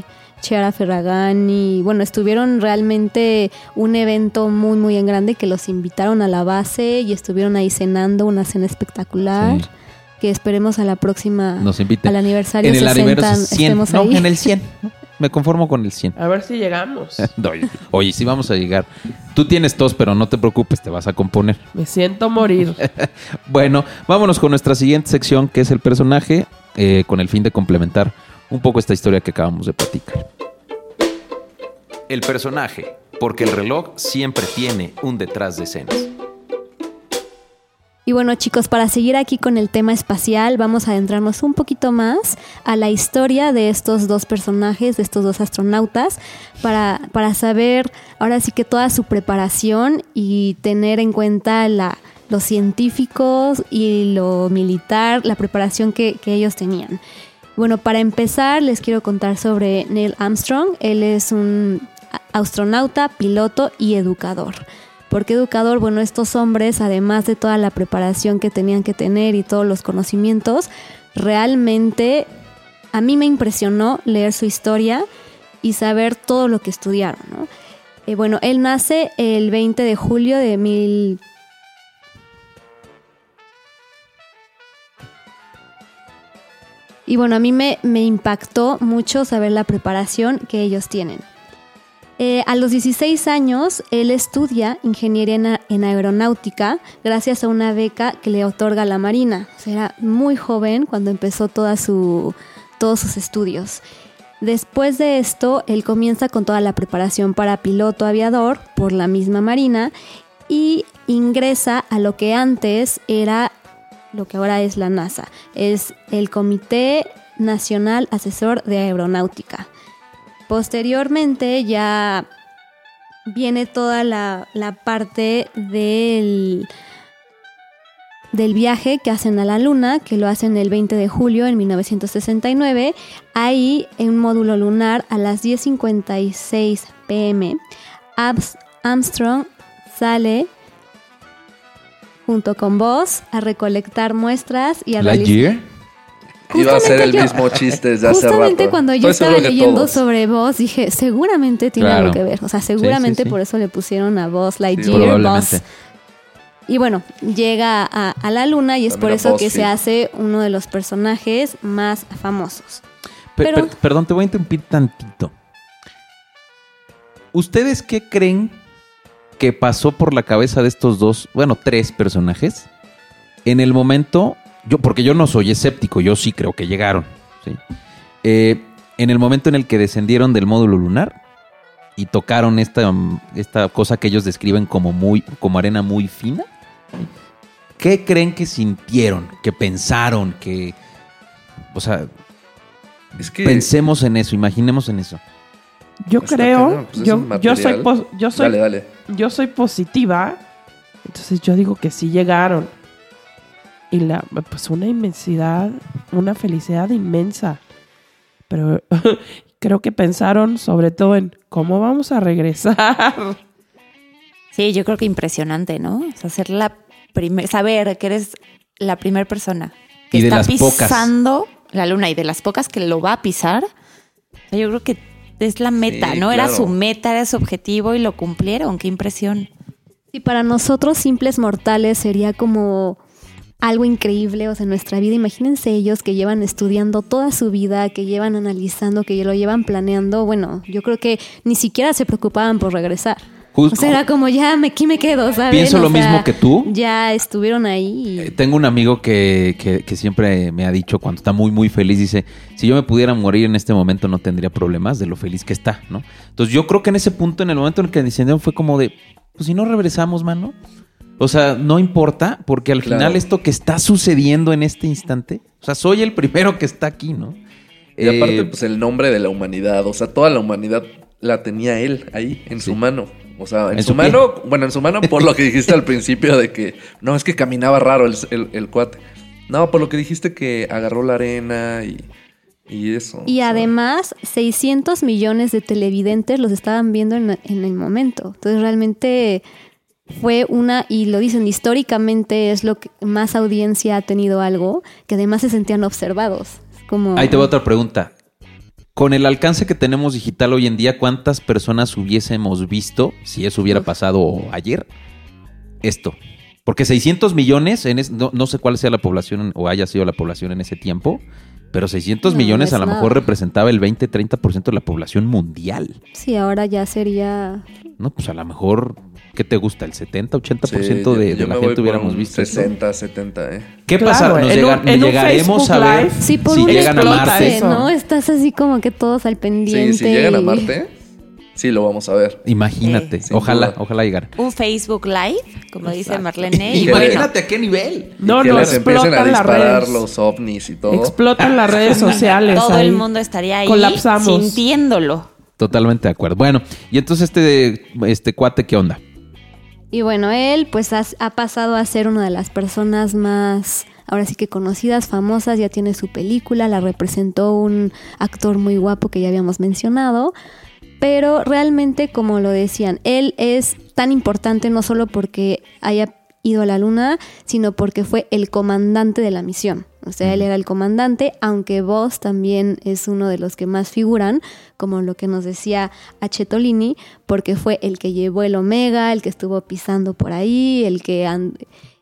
Chiara Ferragani. Bueno, estuvieron realmente un evento muy, muy en grande que los invitaron a la base y estuvieron ahí cenando una cena espectacular. Sí. Que esperemos a la próxima, Nos inviten. al aniversario En el 60 aniversario 100. estemos No, ahí. en el 100. Me conformo con el 100. A ver si llegamos. Oye, Oye, sí vamos a llegar. Tú tienes tos, pero no te preocupes, te vas a componer. Me siento morir. Bueno, vámonos con nuestra siguiente sección, que es el personaje, eh, con el fin de complementar un poco esta historia que acabamos de platicar. El personaje, porque el reloj siempre tiene un detrás de escenas. Y bueno chicos, para seguir aquí con el tema espacial, vamos a adentrarnos un poquito más a la historia de estos dos personajes, de estos dos astronautas, para, para saber ahora sí que toda su preparación y tener en cuenta la, los científicos y lo militar, la preparación que, que ellos tenían. Bueno, para empezar les quiero contar sobre Neil Armstrong. Él es un astronauta, piloto y educador. ¿Por qué educador? Bueno, estos hombres, además de toda la preparación que tenían que tener y todos los conocimientos, realmente a mí me impresionó leer su historia y saber todo lo que estudiaron. ¿no? Eh, bueno, él nace el 20 de julio de mil... Y bueno, a mí me impactó mucho saber la preparación que ellos tienen. Eh, a los 16 años, él estudia ingeniería en, aeronáutica gracias a una beca que le otorga la Marina. Era muy joven cuando empezó todos sus estudios. Después de esto, él comienza con toda la preparación para piloto aviador por la misma Marina y ingresa a lo que antes era lo que ahora es la NASA. Es el Comité Nacional Asesor de Aeronáutica. Posteriormente ya viene toda la, la parte del, del viaje que hacen a la Luna, que lo hacen el 20 de julio en 1969. Ahí, en un módulo lunar, a las 10.56 pm, Abs- Armstrong sale junto con vos a recolectar muestras y a realizar... Lightyear. Iba a ser el Justamente yo- mismo chiste desde hace rato. Justamente cuando yo estaba leyendo todos. sobre Buzz, dije, seguramente tiene Claro. algo que ver. O sea, seguramente sí. por eso le pusieron a Buzz Sí, Lightyear. Buzz. Y bueno, llega a, a la luna y es También por eso que se hace uno de los personajes más famosos. Pe- Pero- per- perdón, te voy a interrumpir tantito. ¿Ustedes qué creen que pasó por la cabeza de estos dos, bueno, tres personajes en el momento, yo, porque yo no soy escéptico, yo sí creo que llegaron, ¿sí? Eh, en el momento en el que descendieron del módulo lunar y tocaron esta, mm, esta cosa que ellos describen como muy, como arena muy fina, ¿sí? ¿qué creen que sintieron, que pensaron, que... O sea, Es que. pensemos en eso, imaginemos en eso. Yo Está creo, pues es yo, yo soy, yo soy, Dale, dale. yo soy positiva, entonces yo digo que sí llegaron. Y la, pues una inmensidad, una felicidad inmensa. Pero creo que pensaron sobre todo en cómo vamos a regresar. Sí, yo creo que impresionante, ¿no? O sea, ser la primer, saber que eres la primera persona que Y de está las pocas. pisando la luna y de las pocas que lo va a pisar. yo creo que es la meta, Sí, ¿no? Era su meta, era su objetivo y lo cumplieron. Qué impresión. Y para nosotros simples mortales sería como algo increíble, o sea, en nuestra vida. Imagínense ellos que llevan estudiando toda su vida, que llevan analizando, que lo llevan planeando. Bueno, yo creo que ni siquiera se preocupaban por regresar. O sea, era como ya, me, aquí me quedo, ¿sabes? Pienso O lo sea, mismo que tú. Ya estuvieron ahí. y- Eh, Tengo un amigo que, que- que siempre me ha dicho cuando está muy, muy feliz, dice, si yo me pudiera morir en este momento no tendría problemas de lo feliz que está, ¿no? Entonces yo creo que en ese punto, en el momento en el que descendieron, fue como de, pues si no regresamos, mano. O sea, no importa, porque al Claro. final esto que está sucediendo en este instante, o sea, soy el primero que está aquí, ¿no? Y aparte, Eh, pues el nombre de la humanidad, o sea, toda la humanidad la tenía él ahí, en Sí. su mano. O sea, en, En su, mano, bueno, en su mano por lo que dijiste al principio de que, no, es que caminaba raro el, el- el cuate. No, por lo que dijiste que agarró la arena y, y eso. Y o sea, además, 600 millones de televidentes los estaban viendo en, en el momento. Entonces, realmente fue una, y lo dicen, históricamente es lo que más audiencia ha tenido algo, que además se sentían observados. Como... Ahí te va otra pregunta. Con el alcance que tenemos digital hoy en día, ¿cuántas personas hubiésemos visto si eso hubiera pasado ayer? Esto. Porque 600 millones, en es- no, no sé cuál sea la población o haya sido la población en ese tiempo, pero 600 No, millones no a lo nada. mejor representaba el 20-30% de la población mundial. Sí, ahora ya sería... No, pues a lo mejor, ¿qué te gusta? ¿El 70-80% sí, yo- de, yo la gente hubiéramos visto esto? 60, 70, ¿eh? ¿Qué Claro, pasa? ¿Nos, llega- un- llegaremos a ver Live, Sí, por si un llegan a Marte? eso. ¿no? Estás así como que todos al pendiente. Sí, si llegan a Marte, sí lo vamos a ver. Imagínate, Sí, ojalá, duda. ojalá llegara. Un Facebook Live, como dice. Marlene. Y Imagínate bueno, a qué nivel. No, no, les empiecen a explotan las redes. los ovnis y todo. Explotan las redes sociales. todo ahí. el mundo estaría ahí Colapsamos. sintiéndolo. Totalmente de acuerdo. Bueno, y entonces este, este cuate, ¿qué onda? Y bueno, él pues has- ha pasado a ser una de las personas más, ahora sí que conocidas, famosas, ya tiene su película, la representó un actor muy guapo que ya habíamos mencionado, pero realmente como lo decían, él es tan importante no solo porque haya ido a la luna, sino porque fue el comandante de la misión. O sea, él era el comandante, aunque Voss también es uno de los que más figuran, como lo que nos decía Achetolini, porque fue el que llevó el Omega, el que estuvo pisando por ahí, el que and-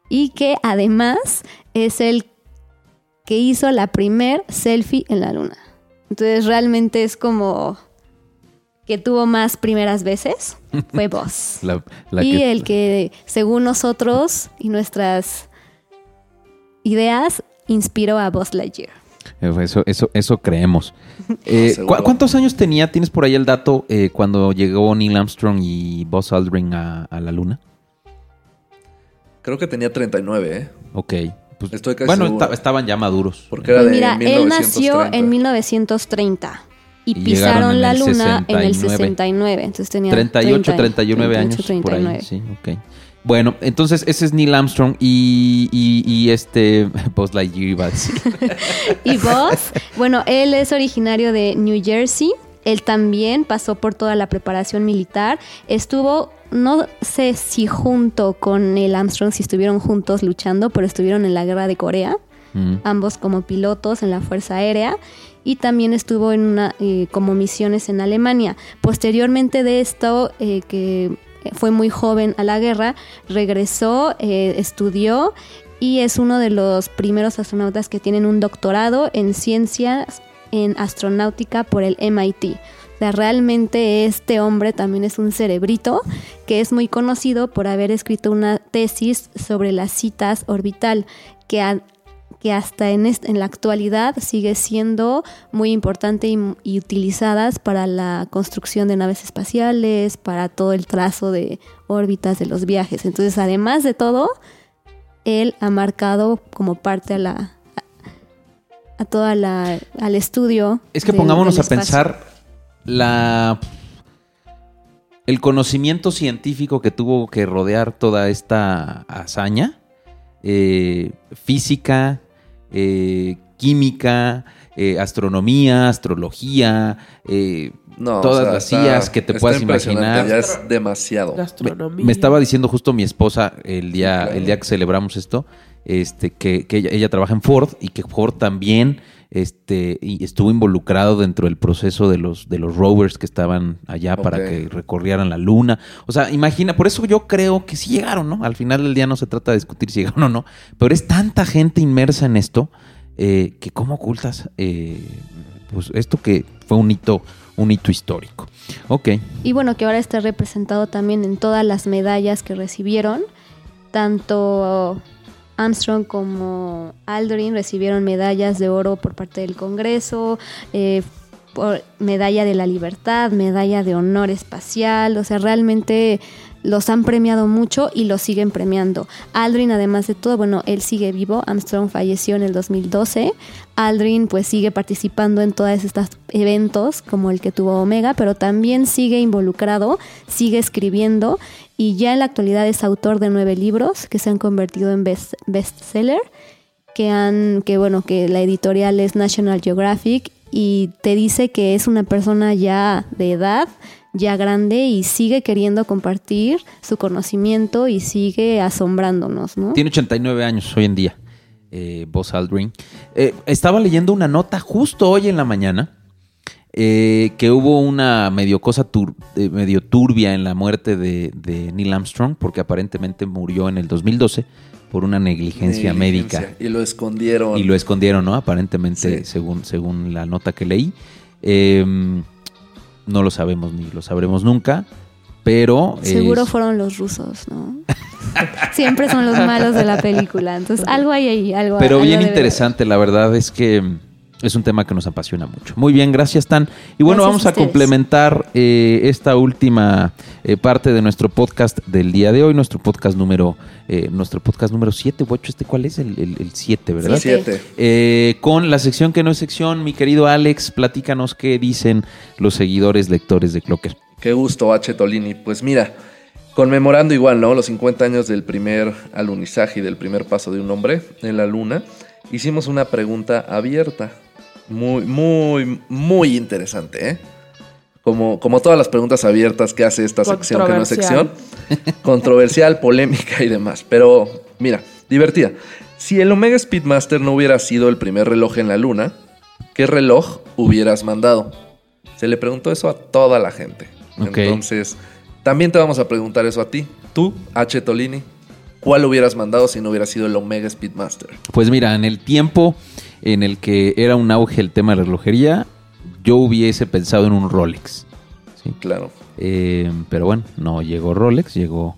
y que además es el que hizo la primer selfie en la luna. Entonces realmente es como que tuvo más primeras veces, fue Voss. La- la y que- el que, según nosotros y nuestras ideas, inspiró a Buzz Lightyear. Eh, Eso, eso, eso creemos. Eh. ¿cu- ¿Cuántos años tenía? ¿Tienes por ahí el dato eh, cuando llegó Neil Armstrong y Buzz Aldrin a, a la luna? Creo que tenía 39, ¿eh? Ok. Pues, Estoy casi bueno, esta- estaban ya maduros. Porque era Pues de mira, él nació 1930. en 1930 y, Y pisaron la luna en el 69. 69. Entonces tenía 38, 30, 39 años 38, por ahí. 39. Sí, ok. Bueno, entonces ese es Neil Armstrong y, y, y este Buzz Lightyear iba a decir. Y Buzz, bueno, él es originario de New Jersey. Él también pasó por toda la preparación militar. Estuvo, no sé si junto con Neil Armstrong, si estuvieron juntos luchando, pero estuvieron en la guerra de Corea. Mm. ambos como pilotos en la Fuerza Aérea y también estuvo en una, eh, como misiones en Alemania. Posteriormente de esto, eh, que fue muy joven a la guerra, regresó, eh, estudió y es uno de los primeros astronautas que tienen un doctorado en ciencias en astronáutica por el MIT. O sea, realmente este hombre también es un cerebrito que es muy conocido por haber escrito una tesis sobre las citas orbital que, ha- que hasta en, en la actualidad sigue siendo muy importante y, y utilizadas para la construcción de naves espaciales, para todo el trazo de órbitas de los viajes. Entonces, además de todo, él ha marcado como parte a la a toda la al estudio. Es que pongámonos a pensar la el conocimiento científico que tuvo que rodear toda esta hazaña, eh, física, eh, química, eh, astronomía, astrología, eh, No, o todas sea, las está- IAs que te puedas imaginar. Ya es demasiado. Me, estaba diciendo justo mi esposa el día, Sí, claro. el día que celebramos esto, este, que, que ella, ella trabaja en Ford y que Ford también este, y estuvo involucrado dentro del proceso de los, de los rovers que estaban allá para que recorrieran la luna. O sea, imagina, por eso yo creo que sí llegaron, ¿no? Al final del día no se trata de discutir si llegaron o no, pero es tanta gente inmersa en esto eh, que cómo ocultas eh, pues esto que fue un hito, un hito histórico. Ok. Y bueno, que ahora está representado también en todas las medallas que recibieron. Tanto Armstrong como Aldrin recibieron medallas de oro por parte del Congreso, eh, por medalla de la libertad, medalla de honor espacial. O sea, realmente los han premiado mucho y los siguen premiando. Aldrin, además de todo, bueno, él sigue vivo. Armstrong falleció en el 2012. Aldrin pues sigue participando en todos estos eventos como el que tuvo Omega, pero también sigue involucrado, sigue escribiendo y ya en la actualidad es autor de nueve libros que se han convertido en best bestseller, que han, que bueno, que la editorial es National Geographic y te dice que es una persona ya de edad, ya grande y sigue queriendo compartir su conocimiento y sigue asombrándonos, ¿no? Tiene 89 años hoy en día, eh, Buzz Aldrin. Eh, estaba leyendo una nota justo hoy en la mañana eh, que hubo una medio cosa tur- eh, medio turbia en la muerte de, de Neil Armstrong porque aparentemente murió en el 2012 por una negligencia, Negligencia. médica Y lo escondieron. y lo escondieron, ¿no? Aparentemente, Sí. según, según la nota que leí. Eh, no lo sabemos ni lo sabremos nunca, pero... Seguro es- fueron los rusos, ¿no? Siempre son los malos de la película. Entonces, algo hay ahí, algo Pero algo bien interesante, la verdad es que es un tema que nos apasiona mucho. Muy bien, gracias Tan. Y bueno, Gracias vamos a complementar eh, esta última eh, parte de nuestro podcast del día de hoy, nuestro podcast número eh, nuestro podcast número 7 u 8, este cuál es el 7, ¿verdad? Siete. Siete. Eh, con la sección que no es sección, mi querido Alex, platícanos qué dicen los seguidores lectores de Clocker. Qué gusto, H. Tolini. Pues mira, conmemorando igual, ¿no? Los 50 años del primer alunizaje y del primer paso de un hombre en la luna, hicimos una pregunta abierta. Muy, muy, muy interesante, ¿eh? Como, como todas las preguntas abiertas que hace esta sección que no es sección. Controversial, polémica y demás. Pero, mira, divertida. Si el Omega Speedmaster no hubiera sido el primer reloj en la luna, ¿qué reloj hubieras mandado? Se le preguntó eso a toda la gente. Entonces, también te vamos a preguntar eso a ti. Tú, H. Tolini, ¿cuál hubieras mandado si no hubiera sido el Omega Speedmaster? Pues mira, en el tiempo en el que era un auge el tema de relojería, yo hubiese pensado en un Rolex. ¿sí? Claro. Eh, pero bueno, no llegó Rolex, llegó,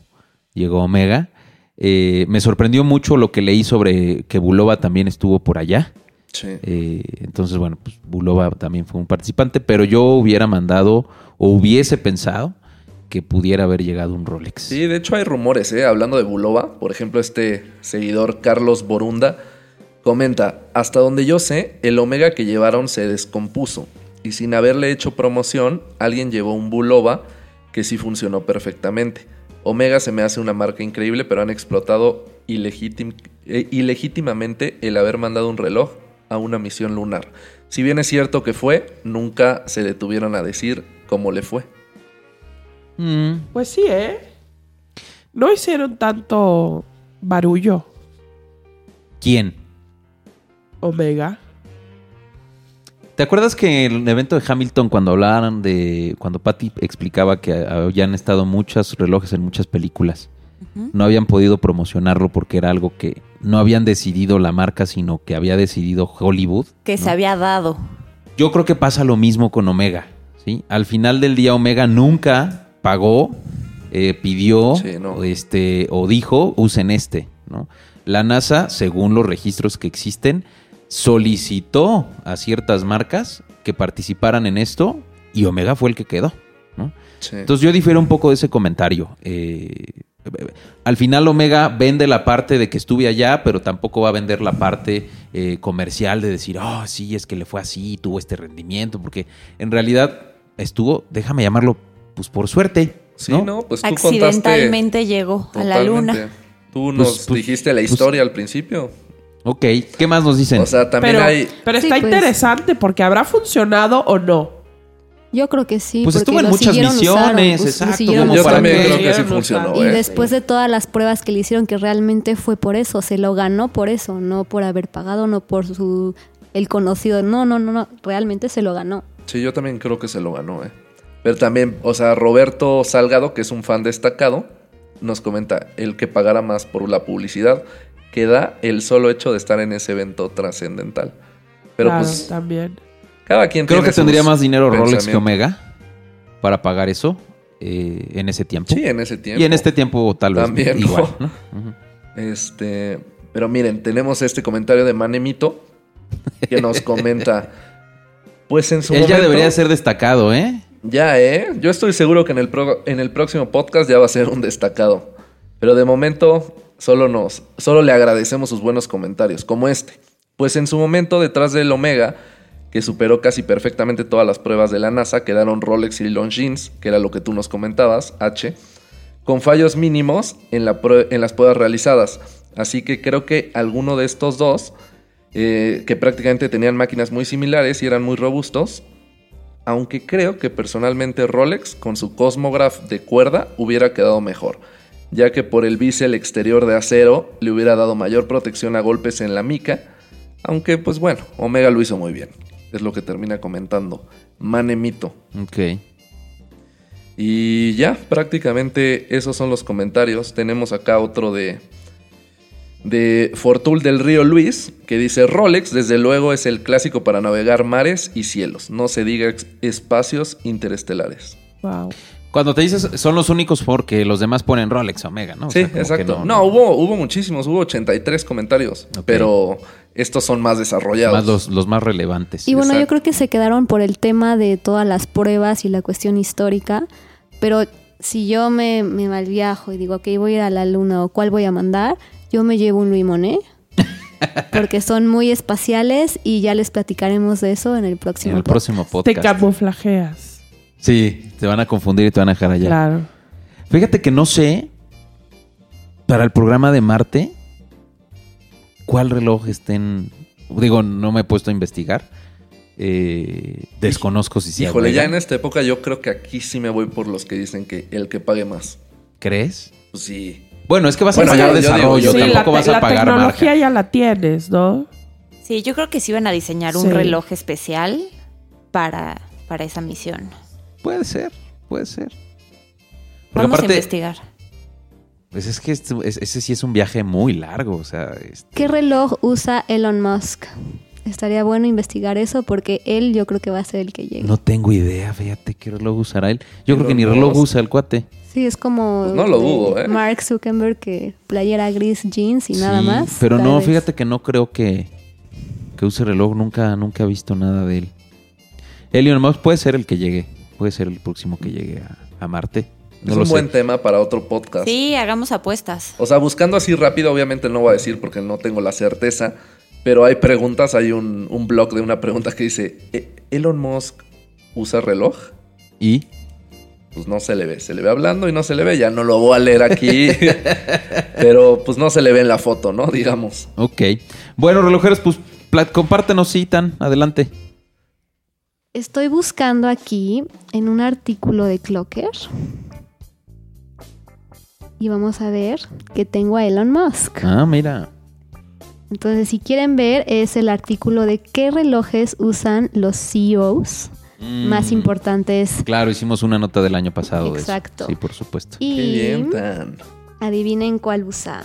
llegó Omega. Eh, me sorprendió mucho lo que leí sobre que Bulova también estuvo por allá. Sí. Eh, entonces, bueno, pues Bulova también fue un participante, pero yo hubiera mandado o hubiese pensado que pudiera haber llegado un Rolex. Sí, de hecho hay rumores, ¿eh? Hablando de Bulova, por ejemplo, este seguidor Carlos Borunda comenta, hasta donde yo sé, el Omega que llevaron se descompuso y sin haberle hecho promoción, alguien llevó un Bulova que sí funcionó perfectamente. Omega se me hace una marca increíble, pero han explotado ilegítim- eh, ilegítimamente el haber mandado un reloj a una misión lunar. Si bien es cierto que fue, nunca se detuvieron a decir cómo le fue. Mm, Pues sí, ¿eh? No hicieron tanto barullo, ¿Quién? Omega. ¿Te acuerdas que en el evento de Hamilton, cuando hablaban de. Cuando Patty explicaba que habían estado muchos relojes en muchas películas, no habían podido promocionarlo porque era algo que no habían decidido la marca, sino que había decidido Hollywood? Que se había dado. Yo creo que pasa lo mismo con Omega. ¿sí? Al final del día, Omega nunca pagó, eh, pidió Sí, no. este, o dijo, usen este. ¿no? La NASA, según los registros que existen, solicitó a ciertas marcas que participaran en esto y Omega fue el que quedó. ¿no? Sí. Entonces yo difiero un poco de ese comentario. Eh, Al final Omega vende la parte de que estuve allá, pero tampoco va a vender la parte eh, comercial de decir, oh, sí, es que le fue así, tuvo este rendimiento, porque en realidad estuvo, déjame llamarlo, pues por suerte. Sí, ¿no? ¿no? Pues tú Accidentalmente llegó a la luna. Tú nos Pues- pues- dijiste la pues- historia al principio. Ok, ¿qué más nos dicen? O sea, también Pero, hay... pero Sí, está pues. interesante porque habrá funcionado o no. Yo creo que sí. Pues estuvo en muchas misiones, pues, exacto, como Yo para también que- creo que sí funcionó. Y ¿eh? después de todas las pruebas que le hicieron, que realmente fue por eso, se lo ganó por eso, no por haber pagado, no por su el conocido. No, no, no, no, realmente se lo ganó. Sí, yo también creo que se lo ganó, ¿eh? Pero también, o sea, Roberto Salgado, que es un fan destacado, nos comenta el que pagara más por la publicidad que da el solo hecho de estar en ese evento trascendental. Pero Claro, pues, también. cada quien Creo tiene que tendría más dinero Rolex que. Omega para pagar eso eh, en ese tiempo. Sí, en ese tiempo. y en este tiempo tal vez También, ¿no? igual. Este, pero miren, tenemos este comentario de Manemito que nos comenta, pues en su Él ya momento- debería ser destacado, ¿eh? Ya, ¿eh? Yo estoy seguro que en el, pro- en el próximo podcast ya va a ser un destacado. Pero de momento solo nos, solo le agradecemos sus buenos comentarios, como este. Pues en su momento, detrás del Omega, que superó casi perfectamente todas las pruebas de la NASA, quedaron Rolex y Longines, que era lo que tú nos comentabas, H, con fallos mínimos en, las pruebas realizadas. Así que creo que alguno de estos dos, eh, que prácticamente tenían máquinas muy similares y eran muy robustos, aunque creo que personalmente Rolex con su Cosmograph de cuerda hubiera quedado mejor, ya que por el bisel exterior de acero le hubiera dado mayor protección a golpes en la mica, aunque pues bueno, Omega lo hizo muy bien, es lo que termina comentando Manemito. Ok. Y ya, prácticamente esos son los comentarios. Tenemos acá otro de de Fortul del Río Luis, que dice Rolex, desde luego es el clásico para navegar mares y cielos, no se diga espacios interestelares. Wow. Cuando te dices son los únicos porque los demás ponen Rolex Omega, ¿no? O sí, sea, exacto. No, hubo, hubo muchísimos, hubo 83 comentarios, pero estos son más desarrollados. Más los, los más relevantes. Y bueno, yo creo que se quedaron por el tema de todas las pruebas y la cuestión histórica, pero si yo me, me malviajo y digo, ok, voy a ir a la luna o cuál voy a mandar, yo me llevo un Louis Monet. Porque son muy espaciales y ya les platicaremos de eso en el próximo en el podcast. próximo Te podcast. camuflajeas. Sí, te van a confundir y te van a dejar allá. Claro. Fíjate que no sé, para el programa de Marte, cuál reloj estén... Digo, no me he puesto a investigar. Eh, desconozco si sea Híjole, ya en esta época yo creo que aquí sí me voy por los que dicen que el que pague más. ¿Crees? Pues sí. Bueno, es que vas Bueno, a pagar yo- desarrollo, yo Sí, digo- la, tampoco vas a la pagar tecnología marca. ya la tienes, ¿no? Sí, yo creo que sí iban a diseñar un Sí. reloj especial para, para esa misión. Puede ser, puede ser. Porque Vamos a aparte, investigar. pues es que esto- es- ese sí es un viaje muy largo, o sea, este, ¿Qué reloj usa Elon Musk? Estaría bueno investigar eso porque él yo creo que va a ser el que llegue. no tengo idea, fíjate qué reloj usará él. Yo creo que ni reloj Musk. usa el cuate. Sí, es como Pues no lo dudo, ¿eh? Mark Zuckerberg que playera gris, jeans y nada más. Pero no, vez. fíjate que no creo que, que use reloj. Nunca, nunca he visto nada de él. Elon Musk puede ser el que llegue. Puede ser el próximo que llegue a, a Marte. No es un sé. buen tema para otro podcast. Sí, hagamos apuestas. O sea, buscando así rápido, obviamente no voy a decir porque no tengo la certeza, pero hay preguntas, hay un, un blog de una pregunta que dice, "¿E- ¿Elon Musk usa reloj? Y Pues no se le ve, se le ve hablando y no se le ve, ya no lo voy a leer aquí, pero pues no se le ve en la foto, ¿no? Digamos. Ok. Bueno, relojeros, pues compártenos, sí, tan adelante. Estoy buscando aquí en un artículo de Clocker. Y vamos a ver que tengo a Elon Musk. Ah, mira. Entonces, si quieren ver, es el artículo de qué relojes usan los CEOs más Mm, importantes. Claro, hicimos una nota del año pasado Exacto. de eso. Sí, por supuesto. Y Qué bien, tan. adivinen cuál usa.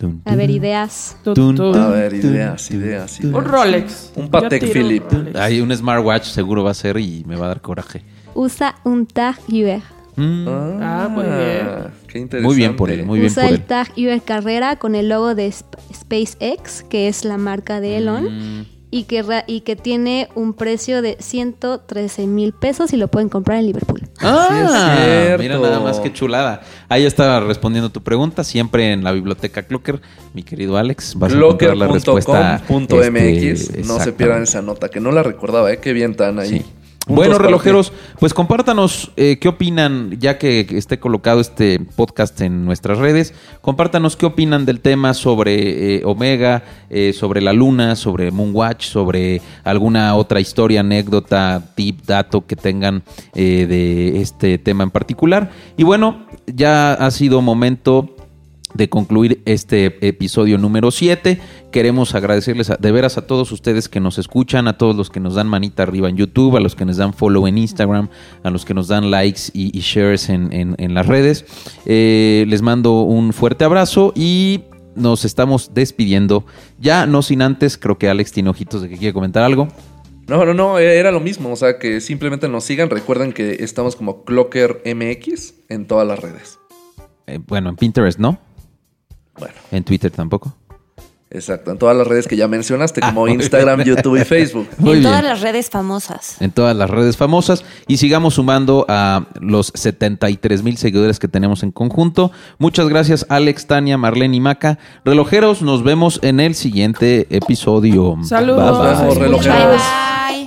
Tun, A ver, ideas. Tun, Tun, tun. A ver, ideas, tun, ideas, tun. Un Rolex. Un Patek Yo tiro un Philippe. Rolex. Hay un smartwatch seguro va a ser y me va a dar coraje. Usa un Tag Heuer. Mm, Ah, muy bien. Qué interesante. muy bien por él, muy bien Usa por el él. Tag Heuer Carrera con el logo de Sp- SpaceX, que es la marca de Elon. Mm, y que, y que tiene un precio de 113 mil pesos y lo pueden comprar en Liverpool. Ah, cierto. mira nada más que chulada. Ahí estaba respondiendo tu pregunta, siempre en la biblioteca Clocker, mi querido Alex. Vas a encontrar la respuesta. Clocker.com.mx. este, no se pierdan esa nota, que no la recordaba, ¿eh? Qué bien tan ahí. Sí. Bueno, relojeros, pues compártanos eh, qué opinan, ya que esté colocado este podcast en nuestras redes, compártanos qué opinan del tema sobre eh, Omega, eh, sobre la Luna, sobre Moonwatch, sobre alguna otra historia, anécdota, tip, dato que tengan eh, de este tema en particular. Y bueno, ya ha sido momento de concluir este episodio número 7. Queremos agradecerles a- de veras a todos ustedes que nos escuchan, a todos los que nos dan manita arriba en YouTube, a los que nos dan follow en Instagram, a los que nos dan likes y, y shares en, en- en las redes. Eh, les mando un fuerte abrazo y nos estamos despidiendo. Ya no sin antes, creo que Alex tiene ojitos de que quiere comentar algo. No, no, no, era lo mismo. O sea, que simplemente nos sigan. Recuerden que estamos como Clocker MX en todas las redes. Eh, bueno, en Pinterest no, Bueno, en Twitter tampoco. exacto. En todas las redes que ya mencionaste, como Ah, muy Instagram, bien. YouTube y Facebook. Muy en bien. todas las redes famosas. en todas las redes famosas y sigamos sumando a los 73 mil seguidores que tenemos en conjunto. Muchas gracias Alex, Tania, Marlene y Maca. Relojeros, nos vemos en el siguiente episodio. Saludos. Bye relojeros. bye.